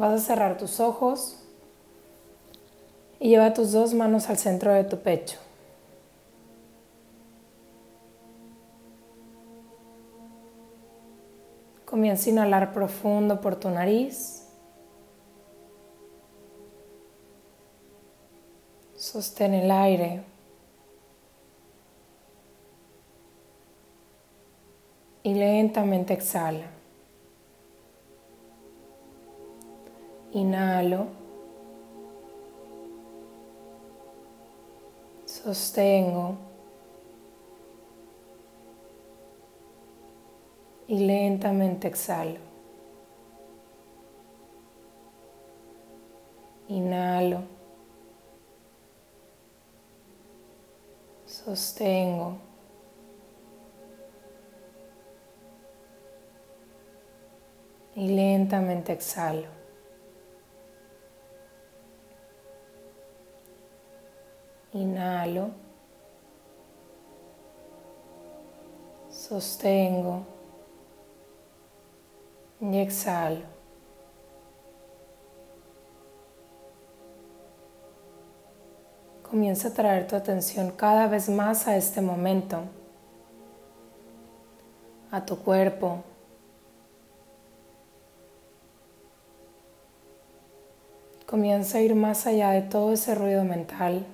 Vas a cerrar tus ojos y lleva tus dos manos al centro de tu pecho. Comienza a inhalar profundo por tu nariz. Sostén el aire. Y lentamente exhala. Inhalo. Sostengo. Y lentamente exhalo. Inhalo. Sostengo. Y lentamente exhalo. Inhalo. Sostengo. Y exhalo. Comienza a traer tu atención cada vez más a este momento, a tu cuerpo. Comienza a ir más allá de todo ese ruido mental.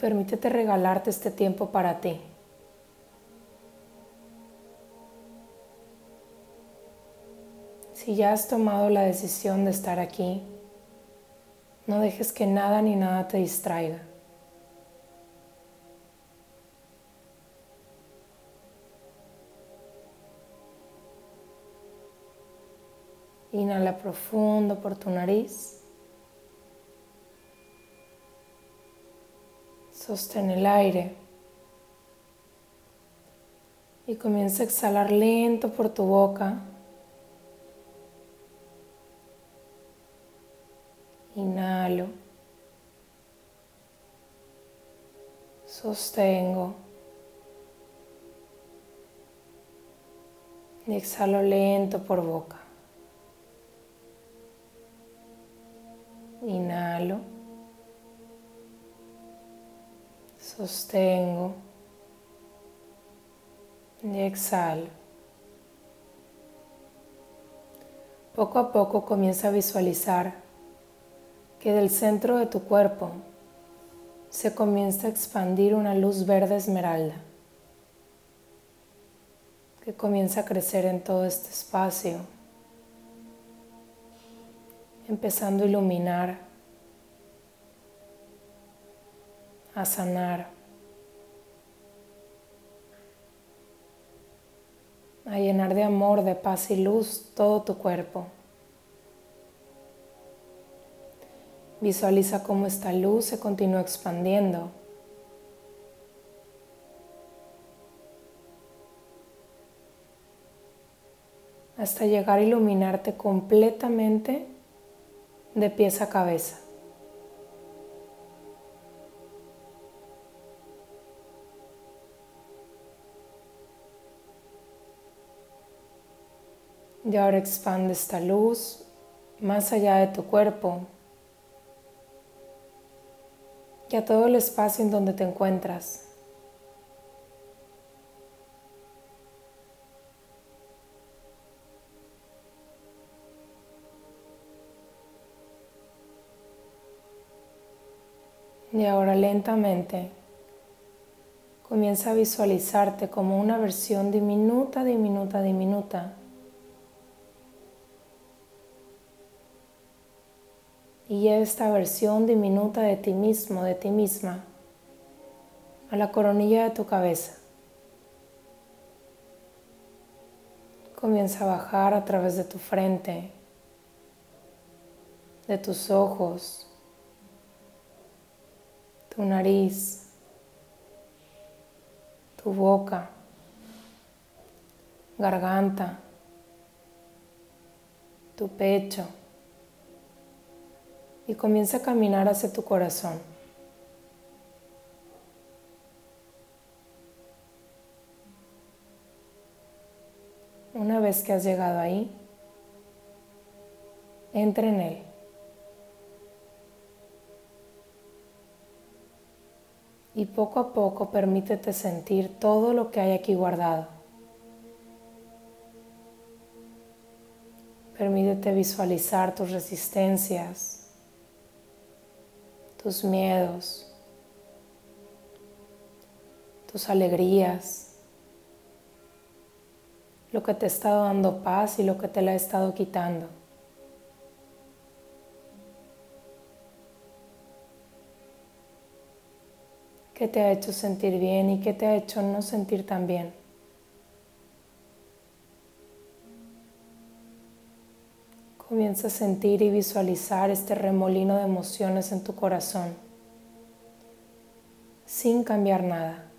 Permítete regalarte este tiempo para ti. Si ya has tomado la decisión de estar aquí, no dejes que nada ni nada te distraiga. Inhala profundo por tu nariz. Sostén el aire. Y comienza a exhalar lento por tu boca. Inhalo. Sostengo. Y exhalo lento por boca. Inhalo. Sostengo y exhalo. Poco a poco comienza a visualizar que del centro de tu cuerpo se comienza a expandir una luz verde esmeralda que comienza a crecer en todo este espacio, empezando a iluminar a sanar, a llenar de amor, de paz y luz todo tu cuerpo. Visualiza cómo esta luz se continúa expandiendo. hasta llegar a iluminarte completamente de pies a cabeza. Y ahora expande esta luz más allá de tu cuerpo y a todo el espacio en donde te encuentras. Y ahora lentamente comienza a visualizarte como una versión diminuta, diminuta, diminuta y esta versión diminuta de ti mismo, de ti misma, a la coronilla de tu cabeza. Comienza a bajar a través de tu frente, de tus ojos, tu nariz, tu boca, garganta, tu pecho y comienza a caminar hacia tu corazón. Una vez que has llegado ahí, entra en él. Y poco a poco permítete sentir todo lo que hay aquí guardado. Permítete visualizar tus resistencias, tus miedos, tus alegrías lo que te ha estado dando paz y lo que te la ha estado quitando. ¿Qué te ha hecho sentir bien y qué te ha hecho no sentir tan bien? Comienza a sentir y visualizar este remolino de emociones en tu corazón sin cambiar nada.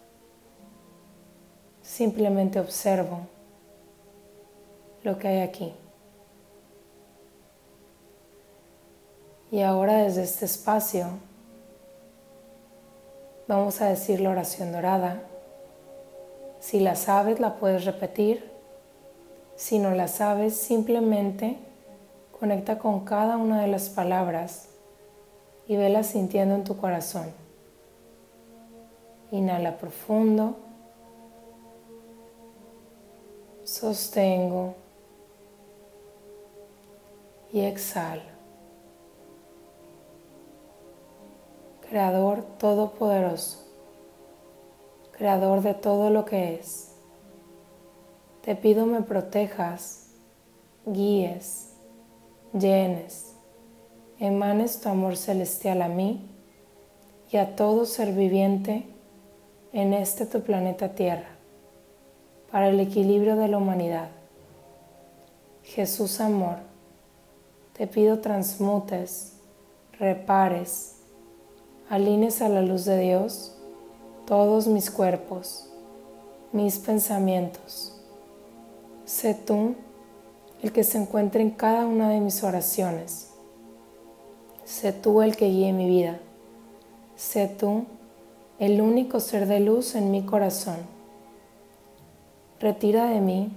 Simplemente observo lo que hay aquí. Y ahora desde este espacio vamos a decir la oración dorada. Si la sabes, la puedes repetir. Si no la sabes, simplemente conecta con cada una de las palabras y vela sintiendo en tu corazón. Inhala profundo. Sostengo y exhalo. Creador Todopoderoso, Creador de todo lo que es, te pido me protejas, guíes, llenes, emanes tu amor celestial a mí y a todo ser viviente en este tu planeta Tierra, para el equilibrio de la humanidad. Jesús Amor, te pido transmutes, repares, alines a la luz de Dios todos mis cuerpos, mis pensamientos. Sé tú el que se encuentre en cada una de mis oraciones. Sé tú el que guíe mi vida. Sé tú el único ser de luz en mi corazón. Retira de mí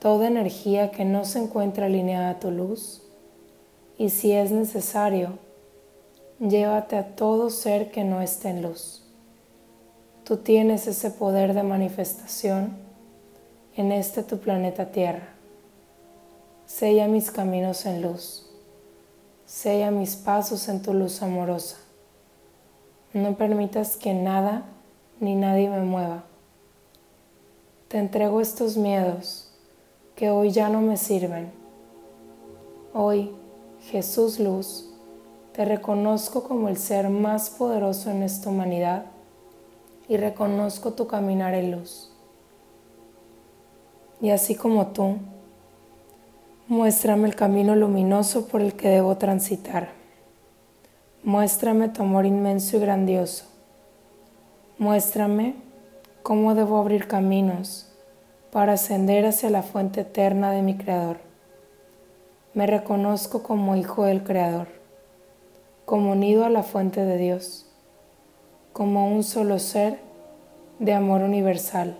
toda energía que no se encuentra alineada a tu luz y si es necesario, llévate a todo ser que no esté en luz. Tú tienes ese poder de manifestación en este tu planeta Tierra. Sella mis caminos en luz. Sella mis pasos en tu luz amorosa. No permitas que nada ni nadie me mueva. Te entrego estos miedos que hoy ya no me sirven. Hoy Jesús Luz, te reconozco como el ser más poderoso en esta humanidad y reconozco tu caminar en luz. Y así como tú, muéstrame el camino luminoso por el que debo transitar. Muéstrame tu amor inmenso y grandioso. Muéstrame cómo debo abrir caminos para ascender hacia la fuente eterna de mi Creador. Me reconozco como hijo del Creador, como unido a la fuente de Dios, como un solo ser de amor universal.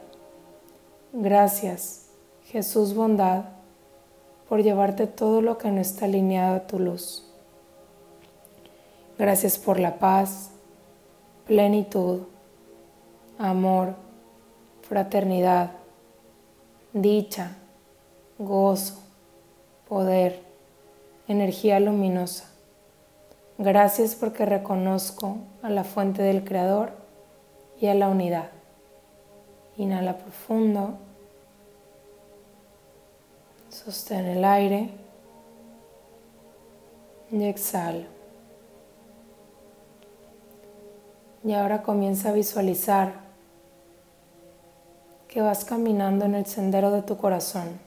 Gracias, Jesús bondad, por llevarte todo lo que no está alineado a tu luz. Gracias por la paz, plenitud, amor, fraternidad, dicha, gozo, poder, energía luminosa. Gracias porque reconozco a la fuente del Creador y a la unidad. Inhala profundo. Sostén el aire. Y exhala. Y ahora comienza a visualizar que vas caminando en el sendero de tu corazón.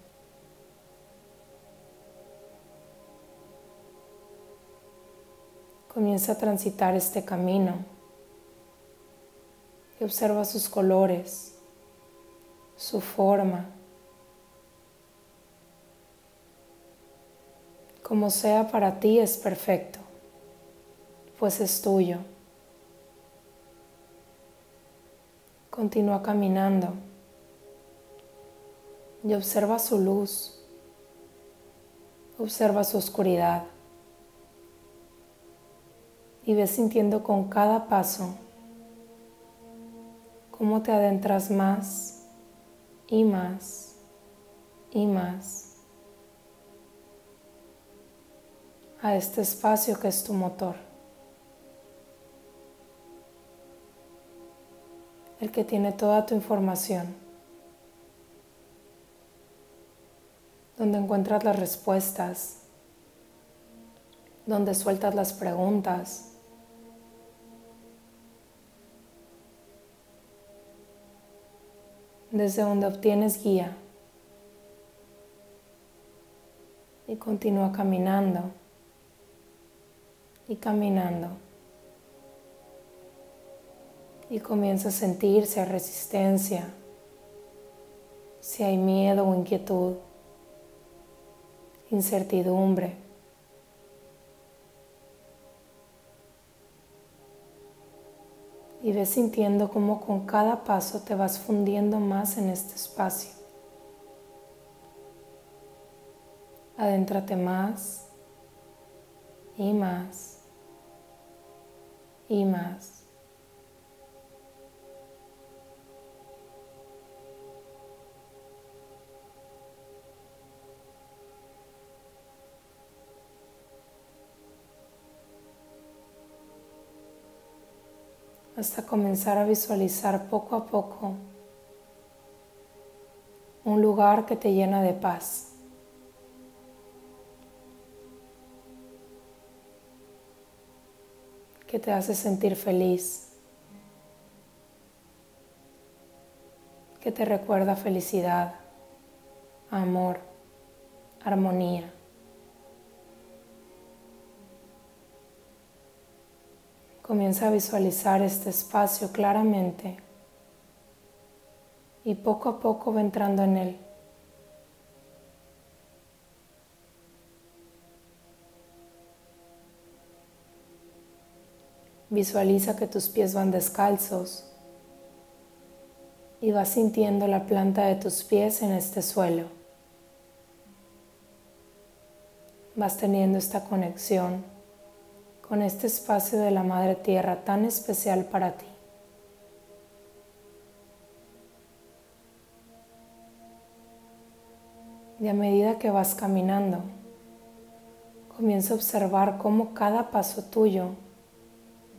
Comienza a transitar este camino y observa sus colores, su forma. Como sea para ti es perfecto, pues es tuyo. Continúa caminando y observa su luz, observa su oscuridad y ves sintiendo con cada paso cómo te adentras más y más y más a este espacio que es tu motor. El que tiene toda tu información. Donde encuentras las respuestas. Donde sueltas las preguntas desde donde obtienes guía. Y continúa caminando y caminando. Y comienza a sentir si hay resistencia, si hay miedo o inquietud, incertidumbre. y ves sintiendo cómo con cada paso te vas fundiendo más en este espacio. Adéntrate más y más y más. hasta comenzar a visualizar poco a poco un lugar que te llena de paz. Que te hace sentir feliz, que te recuerda felicidad, amor, armonía. Comienza a visualizar este espacio claramente y poco a poco va entrando en él. Visualiza que tus pies van descalzos y vas sintiendo la planta de tus pies en este suelo. Vas teniendo esta conexión con este espacio de la Madre Tierra tan especial para ti. Y a medida que vas caminando, comienza a observar cómo cada paso tuyo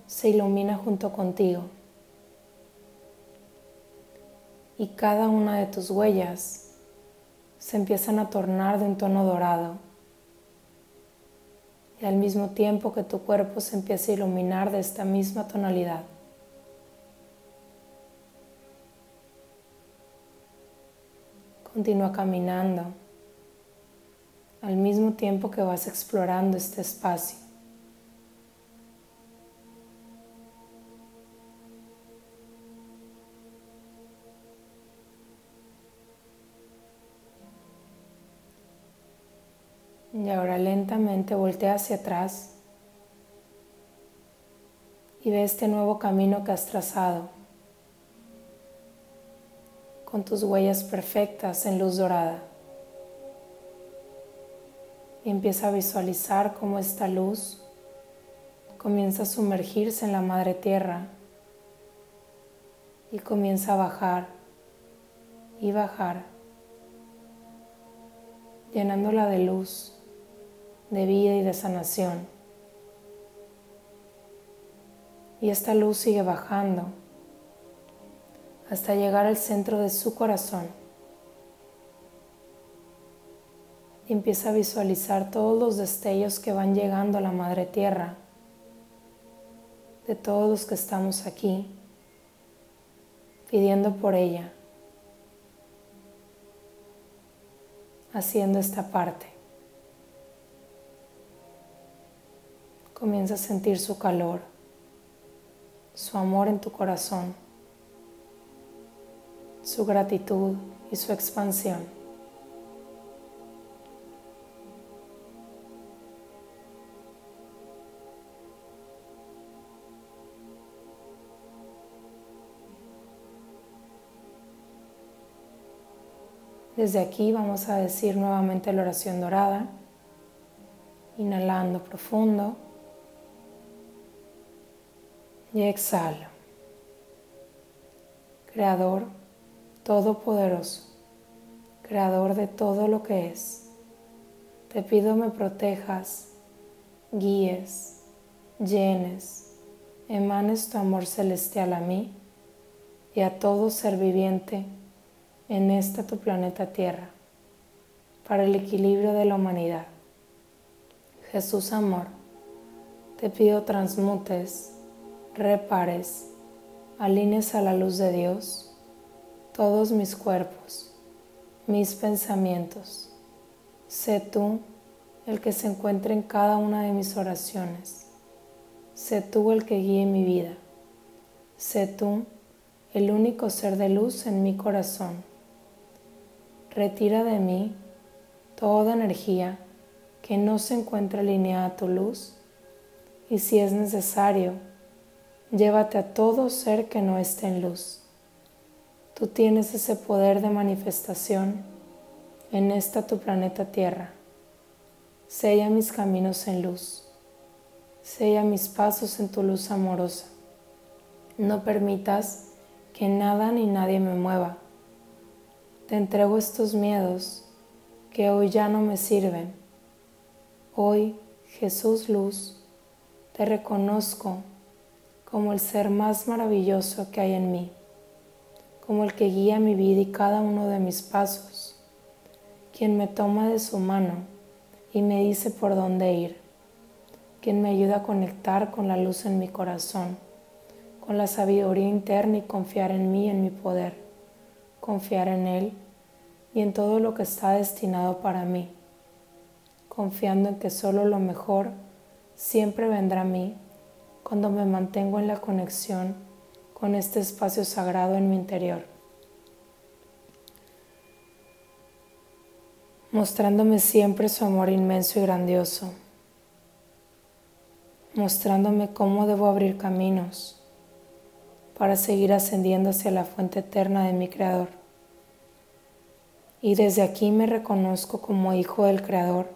se ilumina junto contigo. Y cada una de tus huellas se empiezan a tornar de un tono dorado y al mismo tiempo que tu cuerpo se empieza a iluminar de esta misma tonalidad. Continúa caminando al mismo tiempo que vas explorando este espacio. Ahora lentamente voltea hacia atrás y ve este nuevo camino que has trazado con tus huellas perfectas en luz dorada. Y empieza a visualizar cómo esta luz comienza a sumergirse en la madre tierra y comienza a bajar y bajar, llenándola de luz de vida y de sanación. Y esta luz sigue bajando hasta llegar al centro de su corazón. Y empieza a visualizar todos los destellos que van llegando a la Madre Tierra, de todos los que estamos aquí, pidiendo por ella, haciendo esta parte. Comienza a sentir su calor, su amor en tu corazón, su gratitud y su expansión. Desde aquí vamos a decir nuevamente la oración dorada, inhalando profundo y exhalo. Creador Todopoderoso, Creador de todo lo que es, te pido me protejas, guíes, llenes, emanes tu amor celestial a mí y a todo ser viviente en esta tu planeta Tierra, para el equilibrio de la humanidad. Jesús amor, te pido transmutes, repares, alines a la luz de Dios todos mis cuerpos, mis pensamientos. Sé tú el que se encuentre en cada una de mis oraciones. Sé tú el que guíe mi vida. Sé tú el único ser de luz en mi corazón. Retira de mí toda energía que no se encuentre alineada a tu luz y si es necesario, llévate a todo ser que no esté en luz. Tú tienes ese poder de manifestación en esta tu planeta Tierra. Sella mis caminos en luz. Sella mis pasos en tu luz amorosa. No permitas que nada ni nadie me mueva. Te entrego estos miedos que hoy ya no me sirven. Hoy, Jesús Luz, te reconozco como el ser más maravilloso que hay en mí como el que guía mi vida y cada uno de mis pasos, quien me toma de su mano y me dice por dónde ir, quien me ayuda a conectar con la luz en mi corazón, con la sabiduría interna y confiar en mí, en mi poder, confiar en Él y en todo lo que está destinado para mí, confiando en que solo lo mejor siempre vendrá a mí cuando me mantengo en la conexión con este espacio sagrado en mi interior, mostrándome siempre su amor inmenso y grandioso, mostrándome cómo debo abrir caminos para seguir ascendiendo hacia la fuente eterna de mi Creador. Y desde aquí me reconozco como hijo del Creador,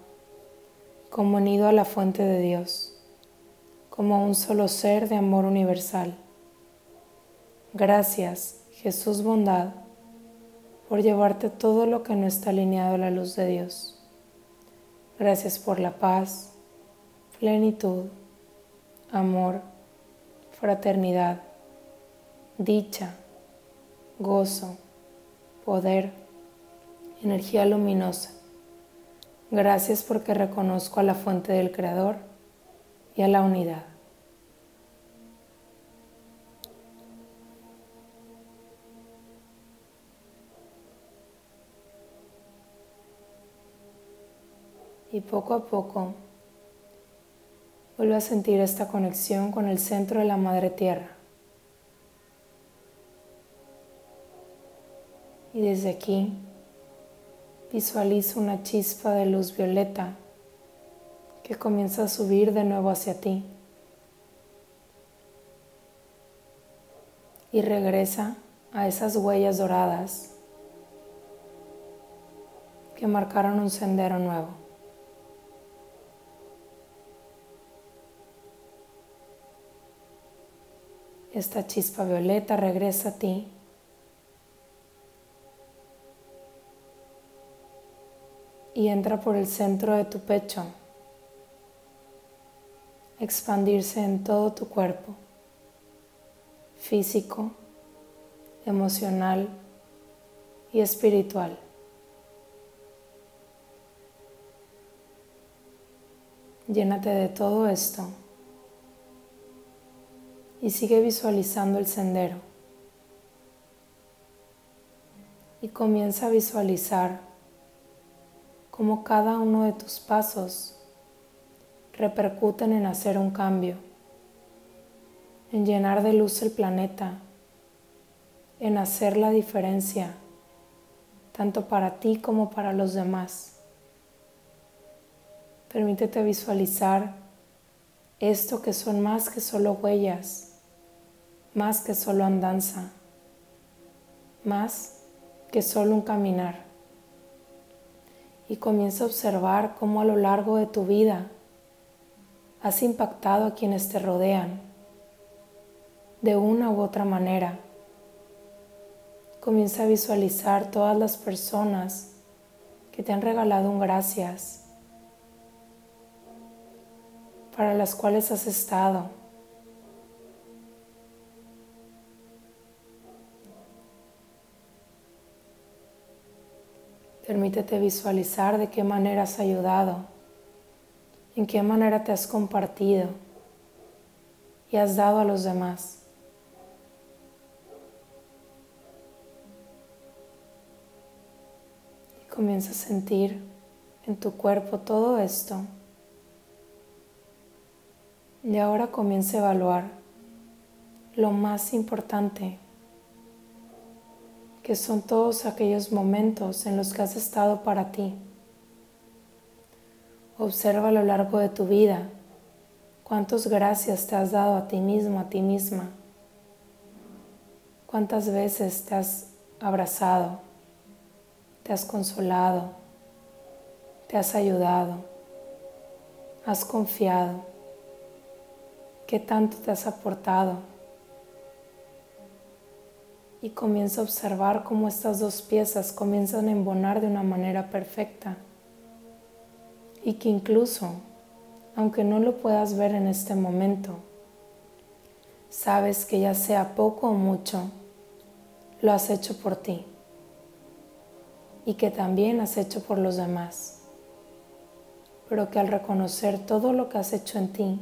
como unido a la fuente de Dios, como un solo ser de amor universal. Gracias, Jesús bondad, por llevarte todo lo que no está alineado a la luz de Dios. Gracias por la paz, plenitud, amor, fraternidad, dicha, gozo, poder, energía luminosa. Gracias porque reconozco a la fuente del Creador y a la unidad. y poco a poco vuelve a sentir esta conexión con el centro de la Madre Tierra. Y desde aquí visualiza una chispa de luz violeta que comienza a subir de nuevo hacia ti. Y regresa a esas huellas doradas que marcaron un sendero nuevo. esta chispa violeta regresa a ti. Y entra por el centro de tu pecho, expandirse en todo tu cuerpo, físico, emocional y espiritual. Llénate de todo esto y sigue visualizando el sendero. Y comienza a visualizar cómo cada uno de tus pasos repercuten en hacer un cambio, en llenar de luz el planeta, en hacer la diferencia, tanto para ti como para los demás. Permítete visualizar esto que son más que solo huellas, más que solo andanza, más que solo un caminar. y comienza a observar cómo a lo largo de tu vida has impactado a quienes te rodean de una u otra manera. Comienza a visualizar todas las personas que te han regalado un gracias, para las cuales has estado. Permítete visualizar de qué manera has ayudado, en qué manera te has compartido y has dado a los demás. Y comienza a sentir en tu cuerpo todo esto. Y ahora comienza a evaluar lo más importante, que son todos aquellos momentos en los que has estado para ti. Observa a lo largo de tu vida cuántas gracias te has dado a ti mismo, a ti misma. Cuántas veces te has abrazado, te has consolado, te has ayudado, has confiado qué tanto te has aportado. Y comienza a observar cómo estas dos piezas comienzan a embonar de una manera perfecta. Y que incluso, aunque no lo puedas ver en este momento, sabes que ya sea poco o mucho, lo has hecho por ti. Y que también has hecho por los demás. Pero que al reconocer todo lo que has hecho en ti,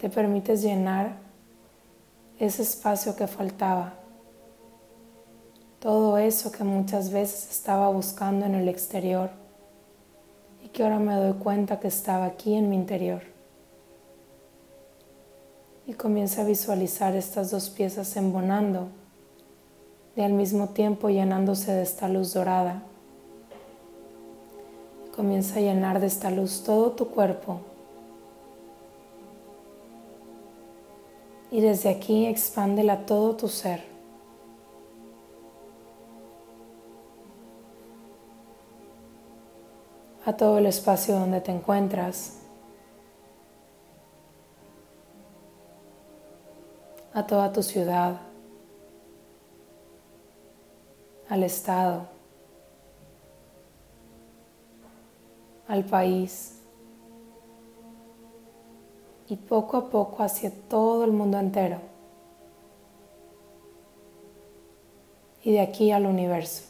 te permites llenar ese espacio que faltaba, todo eso que muchas veces estaba buscando en el exterior que ahora me doy cuenta que estaba aquí en mi interior. Y comienza a visualizar estas dos piezas embonando y al mismo tiempo llenándose de esta luz dorada. comienza a llenar de esta luz todo tu cuerpo y desde aquí expándela todo tu ser. A todo el espacio donde te encuentras, a toda tu ciudad, al estado, al país, y poco a poco hacia todo el mundo entero y de aquí al universo,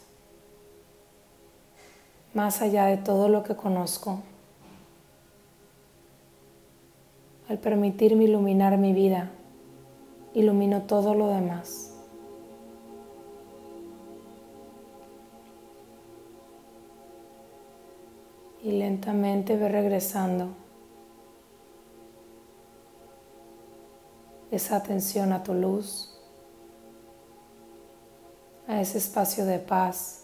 más allá de todo lo que conozco. Al permitirme iluminar mi vida, ilumino todo lo demás. Y lentamente ve regresando esa atención a tu luz, a ese espacio de paz,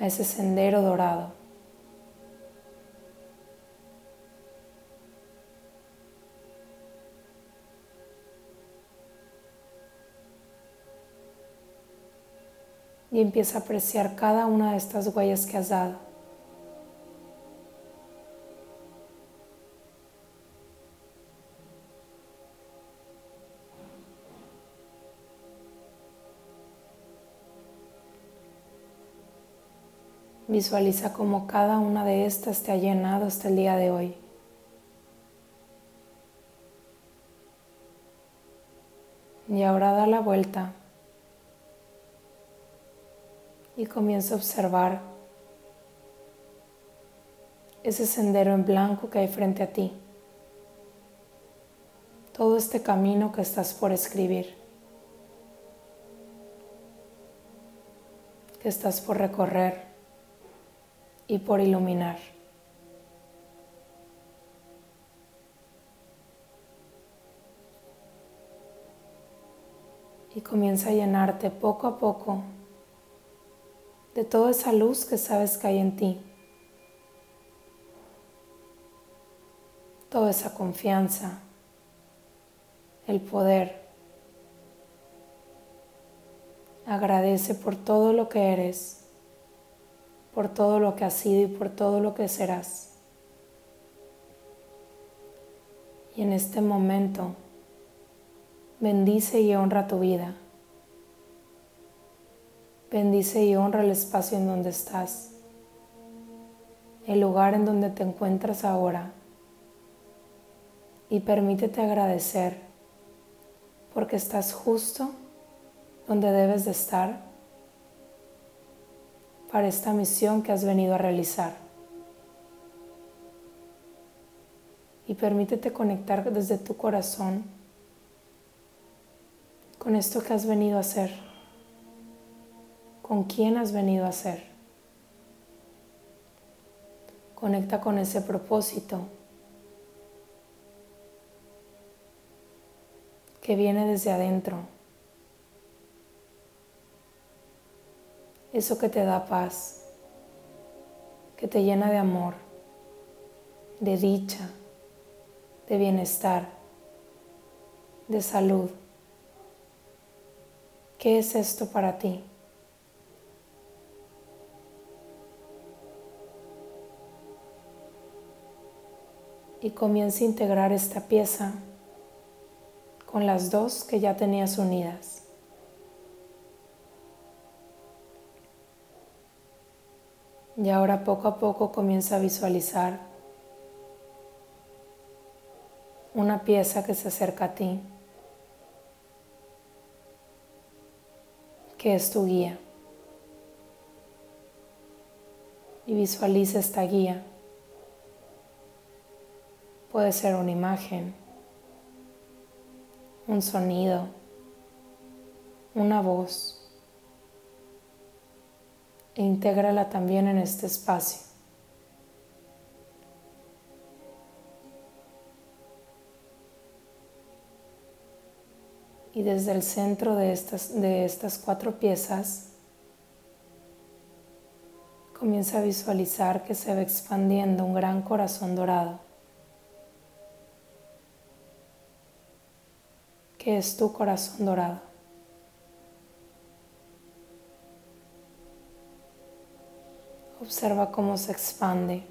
a ese sendero dorado. Y empieza a apreciar cada una de estas huellas que has dado. Visualiza cómo cada una de estas te ha llenado hasta el día de hoy. Y ahora da la vuelta y comienza a observar ese sendero en blanco que hay frente a ti. Todo este camino que estás por escribir, que estás por recorrer y por iluminar. Y comienza a llenarte poco a poco de toda esa luz que sabes que hay en ti. Toda esa confianza, el poder. Agradece por todo lo que eres por todo lo que has sido y por todo lo que serás. Y en este momento, bendice y honra tu vida. Bendice y honra el espacio en donde estás, el lugar en donde te encuentras ahora. Y permítete agradecer porque estás justo donde debes de estar para esta misión que has venido a realizar. Y permítete conectar desde tu corazón con esto que has venido a hacer, con quién has venido a ser. Conecta con ese propósito que viene desde adentro. Eso que te da paz, que te llena de amor, de dicha, de bienestar, de salud. ¿Qué es esto para ti? Y comienza a integrar esta pieza con las dos que ya tenías unidas. Y ahora poco a poco comienza a visualizar una pieza que se acerca a ti, que es tu guía. Y visualiza esta guía. Puede ser una imagen, un sonido, una voz e intégrala también en este espacio. Y desde el centro de estas, de estas cuatro piezas, comienza a visualizar que se va expandiendo un gran corazón dorado, que es tu corazón dorado. Observa cómo se expande.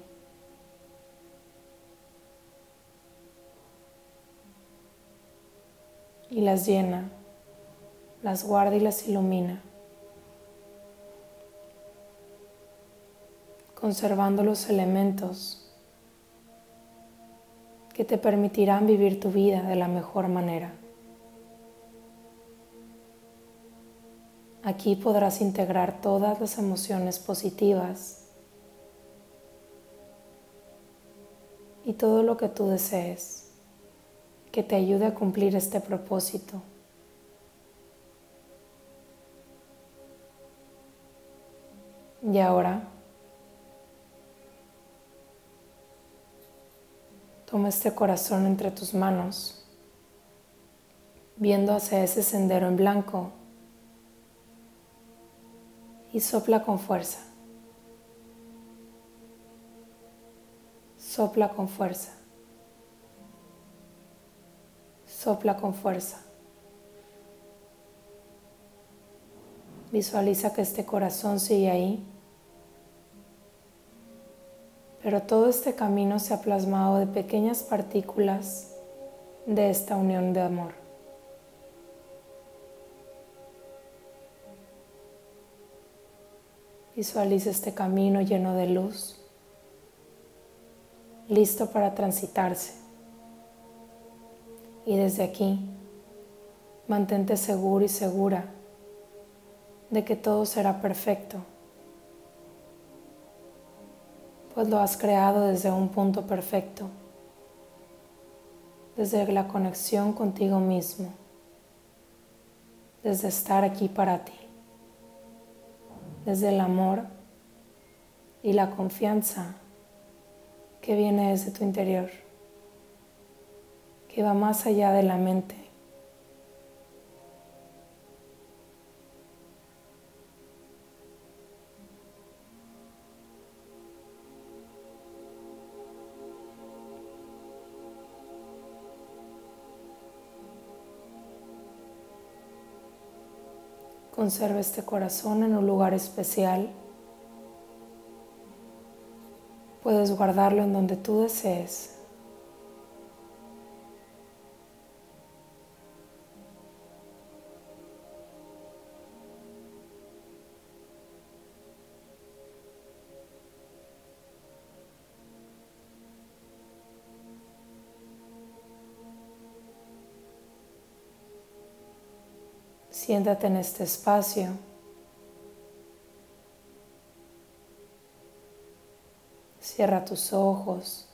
Y las llena, las guarda y las ilumina. Conservando los elementos que te permitirán vivir tu vida de la mejor manera. Aquí podrás integrar todas las emociones positivas y todo lo que tú desees que te ayude a cumplir este propósito. Y ahora, toma este corazón entre tus manos, viendo hacia ese sendero en blanco y sopla con fuerza. Sopla con fuerza. Sopla con fuerza. Visualiza que este corazón sigue ahí. Pero todo este camino se ha plasmado de pequeñas partículas de esta unión de amor. Visualiza este camino lleno de luz listo para transitarse. Y desde aquí, mantente seguro y segura de que todo será perfecto, pues lo has creado desde un punto perfecto, desde la conexión contigo mismo, desde estar aquí para ti, desde el amor y la confianza que viene desde tu interior, que va más allá de la mente. Conserva este corazón en un lugar especial Puedes guardarlo en donde tú desees. Siéntate en este espacio. Cierra tus ojos.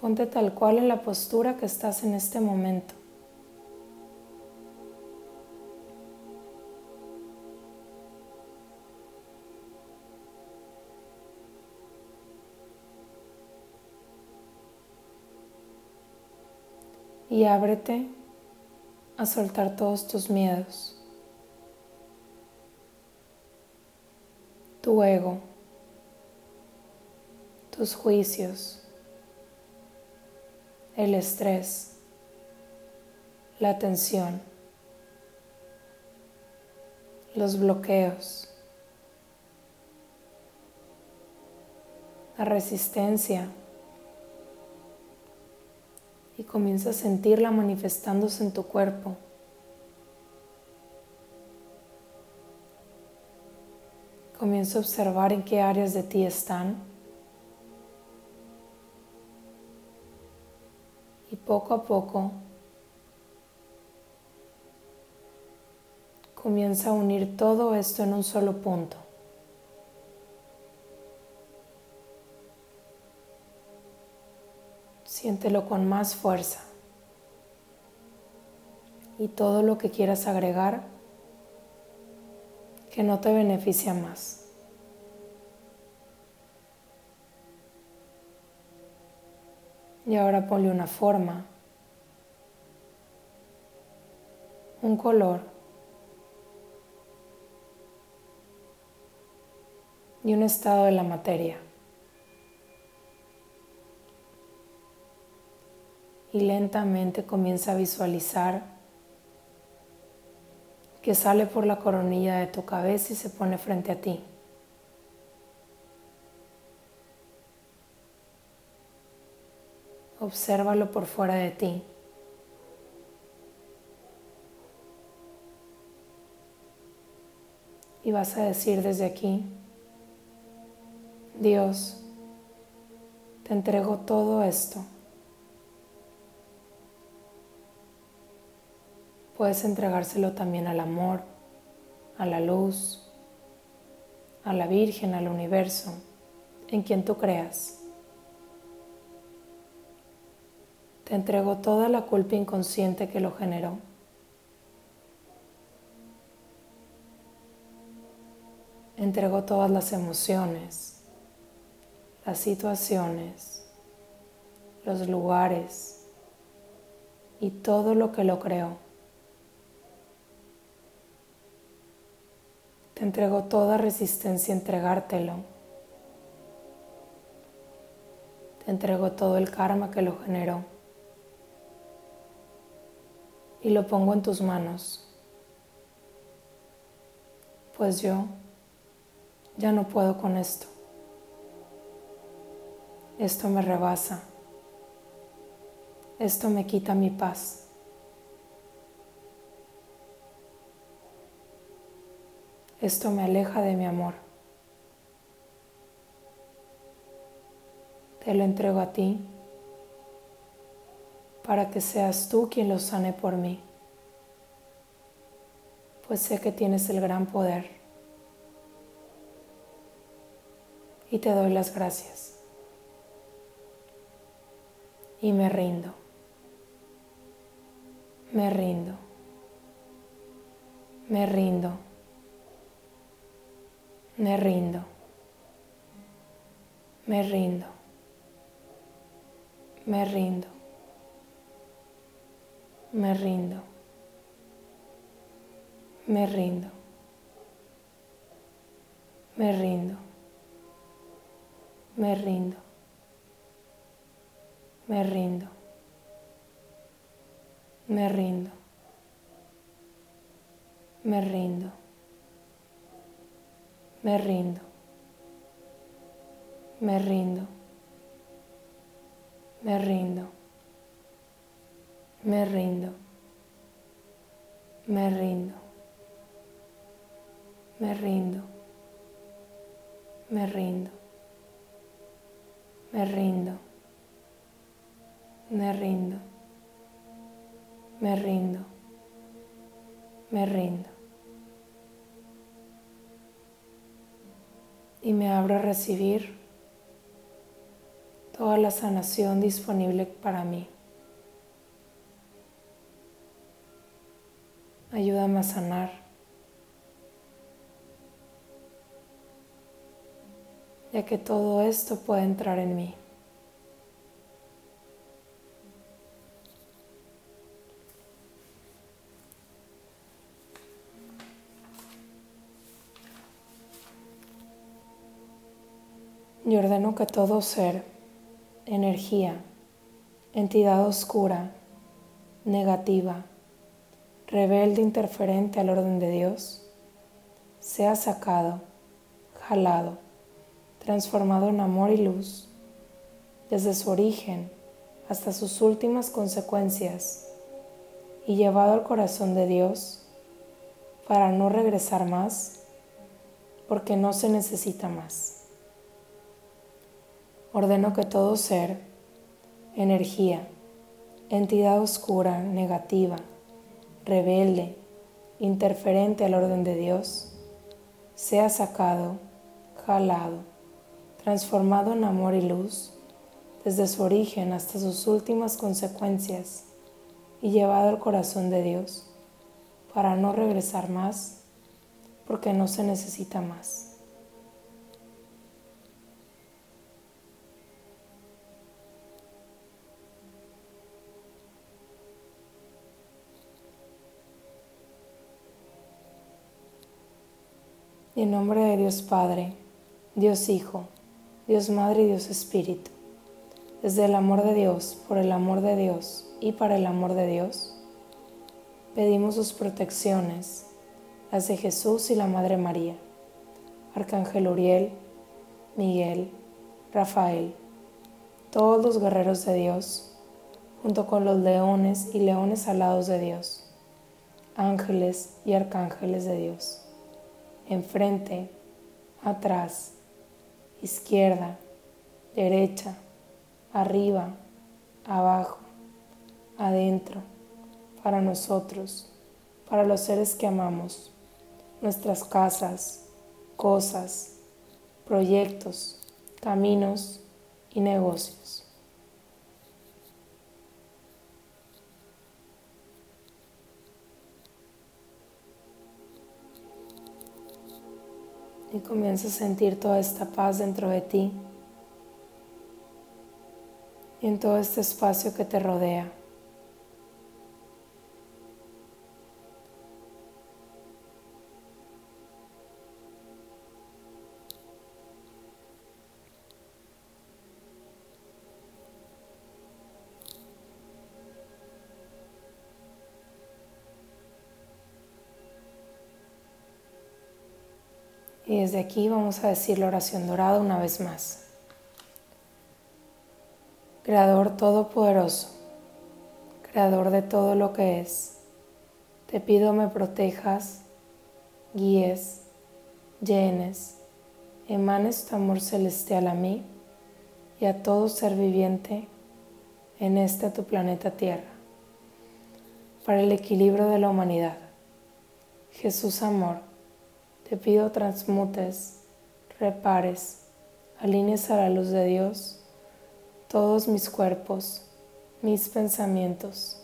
Ponte tal cual en la postura que estás en este momento. Y ábrete a soltar todos tus miedos, tu ego, tus juicios, el estrés, la tensión, los bloqueos, la resistencia y comienza a sentirla manifestándose en tu cuerpo. Comienza a observar en qué áreas de ti están. Y poco a poco comienza a unir todo esto en un solo punto. Siéntelo con más fuerza. Y todo lo que quieras agregar que no te beneficia más. Y ahora ponle una forma, un color y un estado de la materia. y lentamente comienza a visualizar que sale por la coronilla de tu cabeza y se pone frente a ti. Obsérvalo por fuera de ti. Y vas a decir desde aquí, Dios, te entrego todo esto. Puedes entregárselo también al amor, a la luz, a la Virgen, al universo, en quien tú creas. Te entrego toda la culpa inconsciente que lo generó. Entrego todas las emociones, las situaciones, los lugares y todo lo que lo creó. Te entrego toda resistencia a entregártelo. Te entrego todo el karma que lo generó. Y lo pongo en tus manos. Pues yo ya no puedo con esto. Esto me rebasa. Esto me quita mi paz. Esto me aleja de mi amor. Te lo entrego a ti para que seas tú quien lo sane por mí, pues sé que tienes el gran poder. Y te doy las gracias. Y me rindo, me rindo, me rindo. Me rindo. Me rindo. Me rindo. Me rindo. Me rindo. Me rindo. Me rindo. Me rindo. Me rindo. Me rindo. Me rindo. Me rindo. Me rindo. Me rindo. Me rindo. Me rindo. Me rindo. Me rindo. Me rindo. Me rindo. Me rindo. Y me abro a recibir toda la sanación disponible para mí. Ayúdame a sanar. Ya que todo esto puede entrar en mí. Que todo ser, energía, entidad oscura, negativa, rebelde interferente al orden de Dios, sea sacado, jalado, transformado en amor y luz, desde su origen hasta sus últimas consecuencias, y llevado al corazón de Dios para no regresar más, porque no se necesita más. Ordeno que todo ser, energía, entidad oscura, negativa, rebelde, interferente al orden de Dios, sea sacado, jalado, transformado en amor y luz, desde su origen hasta sus últimas consecuencias, y llevado al corazón de Dios, para no regresar más, porque no se necesita más. En nombre de Dios Padre, Dios Hijo, Dios Madre y Dios Espíritu, desde el amor de Dios, por el amor de Dios y para el amor de Dios, pedimos sus protecciones, las de Jesús y la Madre María, Arcángel Uriel, Miguel, Rafael, todos los guerreros de Dios, junto con los leones y leones alados de Dios, ángeles y arcángeles de Dios enfrente, atrás, izquierda, derecha, arriba, abajo, adentro, para nosotros, para los seres que amamos, nuestras casas, cosas, proyectos, caminos y negocios. Y comienza a sentir toda esta paz dentro de ti y en todo este espacio que te rodea. Y desde aquí vamos a decir la oración dorada una vez más. Creador Todopoderoso, Creador de todo lo que es, te pido me protejas, guíes, llenes, emanes tu amor celestial a mí y a todo ser viviente en este tu planeta Tierra, para el equilibrio de la humanidad. Jesús Amor, te pido transmutes, repares, alinees a la luz de Dios todos mis cuerpos, mis pensamientos.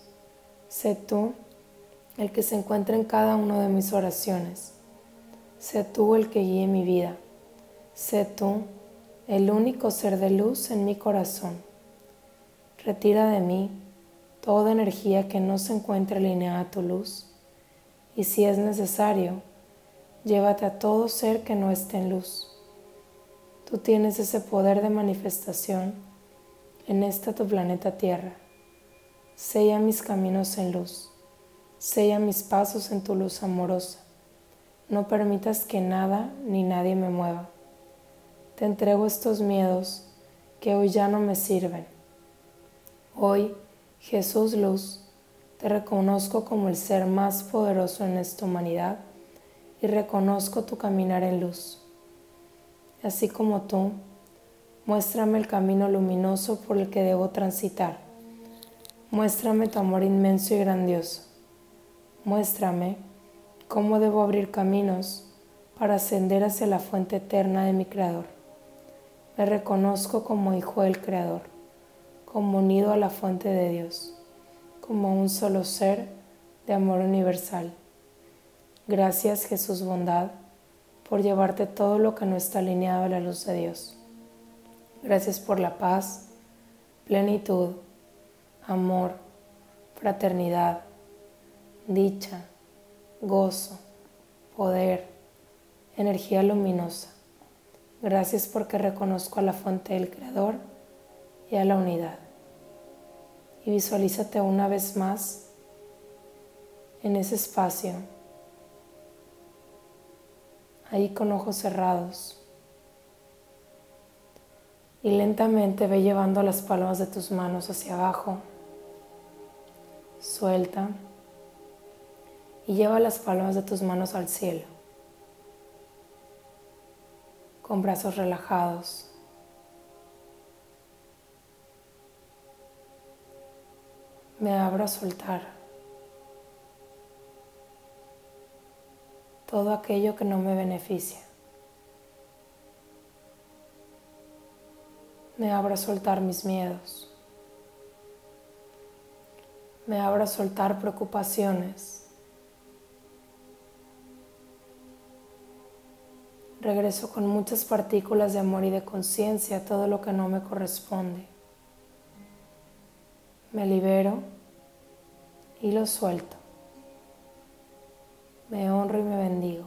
Sé tú el que se encuentra en cada una de mis oraciones. Sé tú el que guíe mi vida. Sé tú el único ser de luz en mi corazón. Retira de mí toda energía que no se encuentre alineada a tu luz y si es necesario, llévate a todo ser que no esté en luz. Tú tienes ese poder de manifestación en esta tu planeta Tierra. Sella mis caminos en luz. Sella mis pasos en tu luz amorosa. No permitas que nada ni nadie me mueva. te entrego estos miedos que hoy ya no me sirven. Hoy, Jesús Luz, te reconozco como el ser más poderoso en esta humanidad y reconozco tu caminar en luz. Así como tú, muéstrame el camino luminoso por el que debo transitar. Muéstrame tu amor inmenso y grandioso. Muéstrame cómo debo abrir caminos para ascender hacia la fuente eterna de mi Creador. Me reconozco como hijo del Creador, como unido a la fuente de Dios como un solo ser de amor universal. Gracias Jesús bondad por llevarte todo lo que no está alineado a la luz de Dios. Gracias por la paz, plenitud, amor, fraternidad, dicha, gozo, poder, energía luminosa. Gracias porque reconozco a la fuente del Creador y a la unidad y visualízate una vez más en ese espacio, ahí con ojos cerrados. Y lentamente ve llevando las palmas de tus manos hacia abajo. Suelta y lleva las palmas de tus manos al cielo, con brazos relajados. me abro a soltar todo aquello que no me beneficia. Me abro a soltar mis miedos. Me abro a soltar preocupaciones. Regreso con muchas partículas de amor y de conciencia a todo lo que no me corresponde. Me libero y lo suelto. Me honro y me bendigo.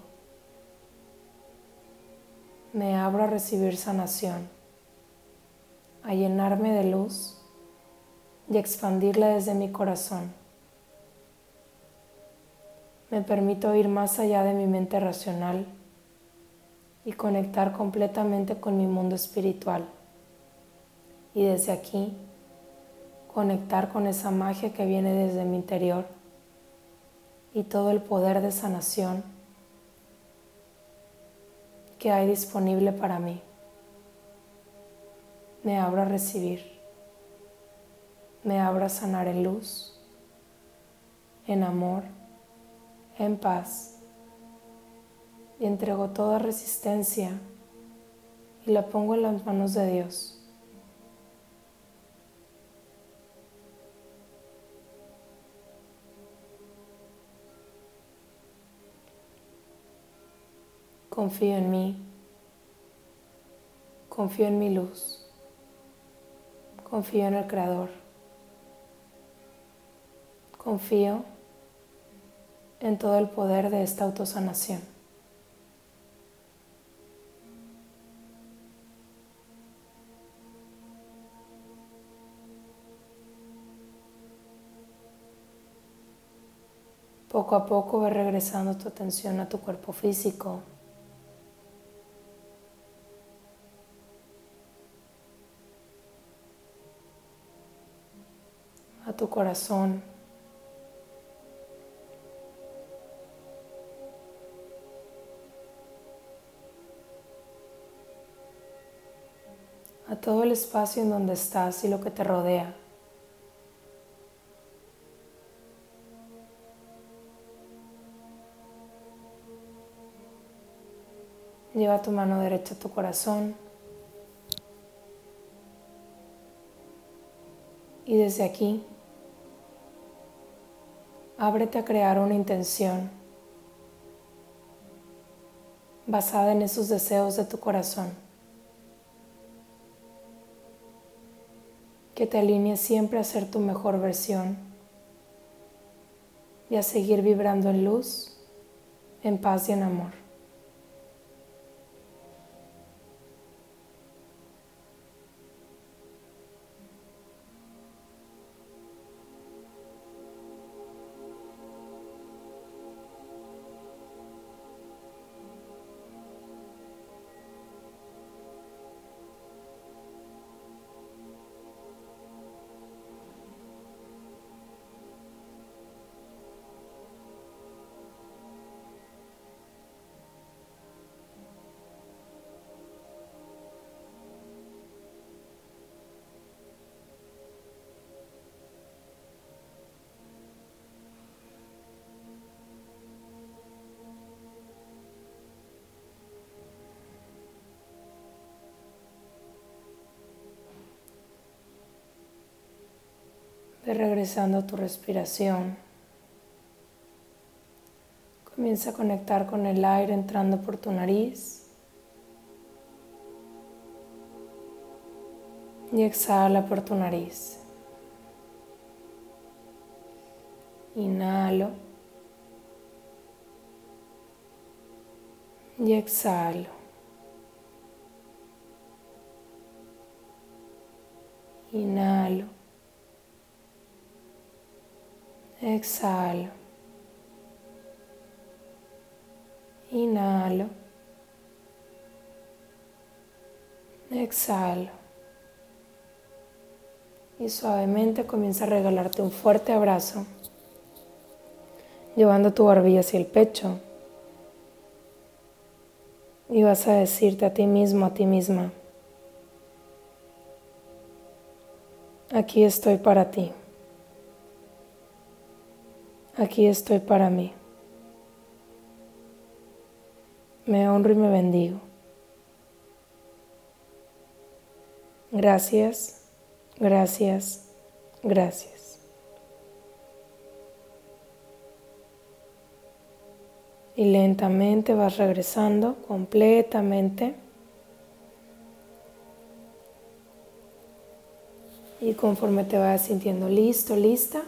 Me abro a recibir sanación, a llenarme de luz y expandirla desde mi corazón. Me permito ir más allá de mi mente racional y conectar completamente con mi mundo espiritual. Y desde aquí conectar con esa magia que viene desde mi interior y todo el poder de sanación que hay disponible para mí. Me abro a recibir, me abro a sanar en luz, en amor, en paz y entrego toda resistencia y la pongo en las manos de Dios. Confío en mí. Confío en mi luz. Confío en el Creador. Confío en todo el poder de esta autosanación. Poco a poco ve regresando tu atención a tu cuerpo físico. Tu corazón. a todo el espacio en donde estás y lo que te rodea. Lleva tu mano derecha a tu corazón y desde aquí ábrete a crear una intención basada en esos deseos de tu corazón. Que te alinee siempre a ser tu mejor versión y a seguir vibrando en luz, en paz y en amor. Ve regresando a tu respiración. Comienza a conectar con el aire entrando por tu nariz. Y exhala por tu nariz. Inhalo. Y exhalo. Inhalo. Exhalo. Inhalo. Exhalo. Y suavemente comienza a regalarte un fuerte abrazo, llevando tu barbilla hacia el pecho. Y vas a decirte a ti mismo, a ti misma, aquí estoy para ti. Aquí estoy para mí. Me honro y me bendigo. Gracias, gracias, gracias. Y lentamente vas regresando completamente. Y conforme te vayas sintiendo listo, lista,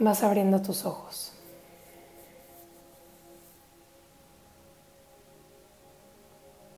vas abriendo tus ojos.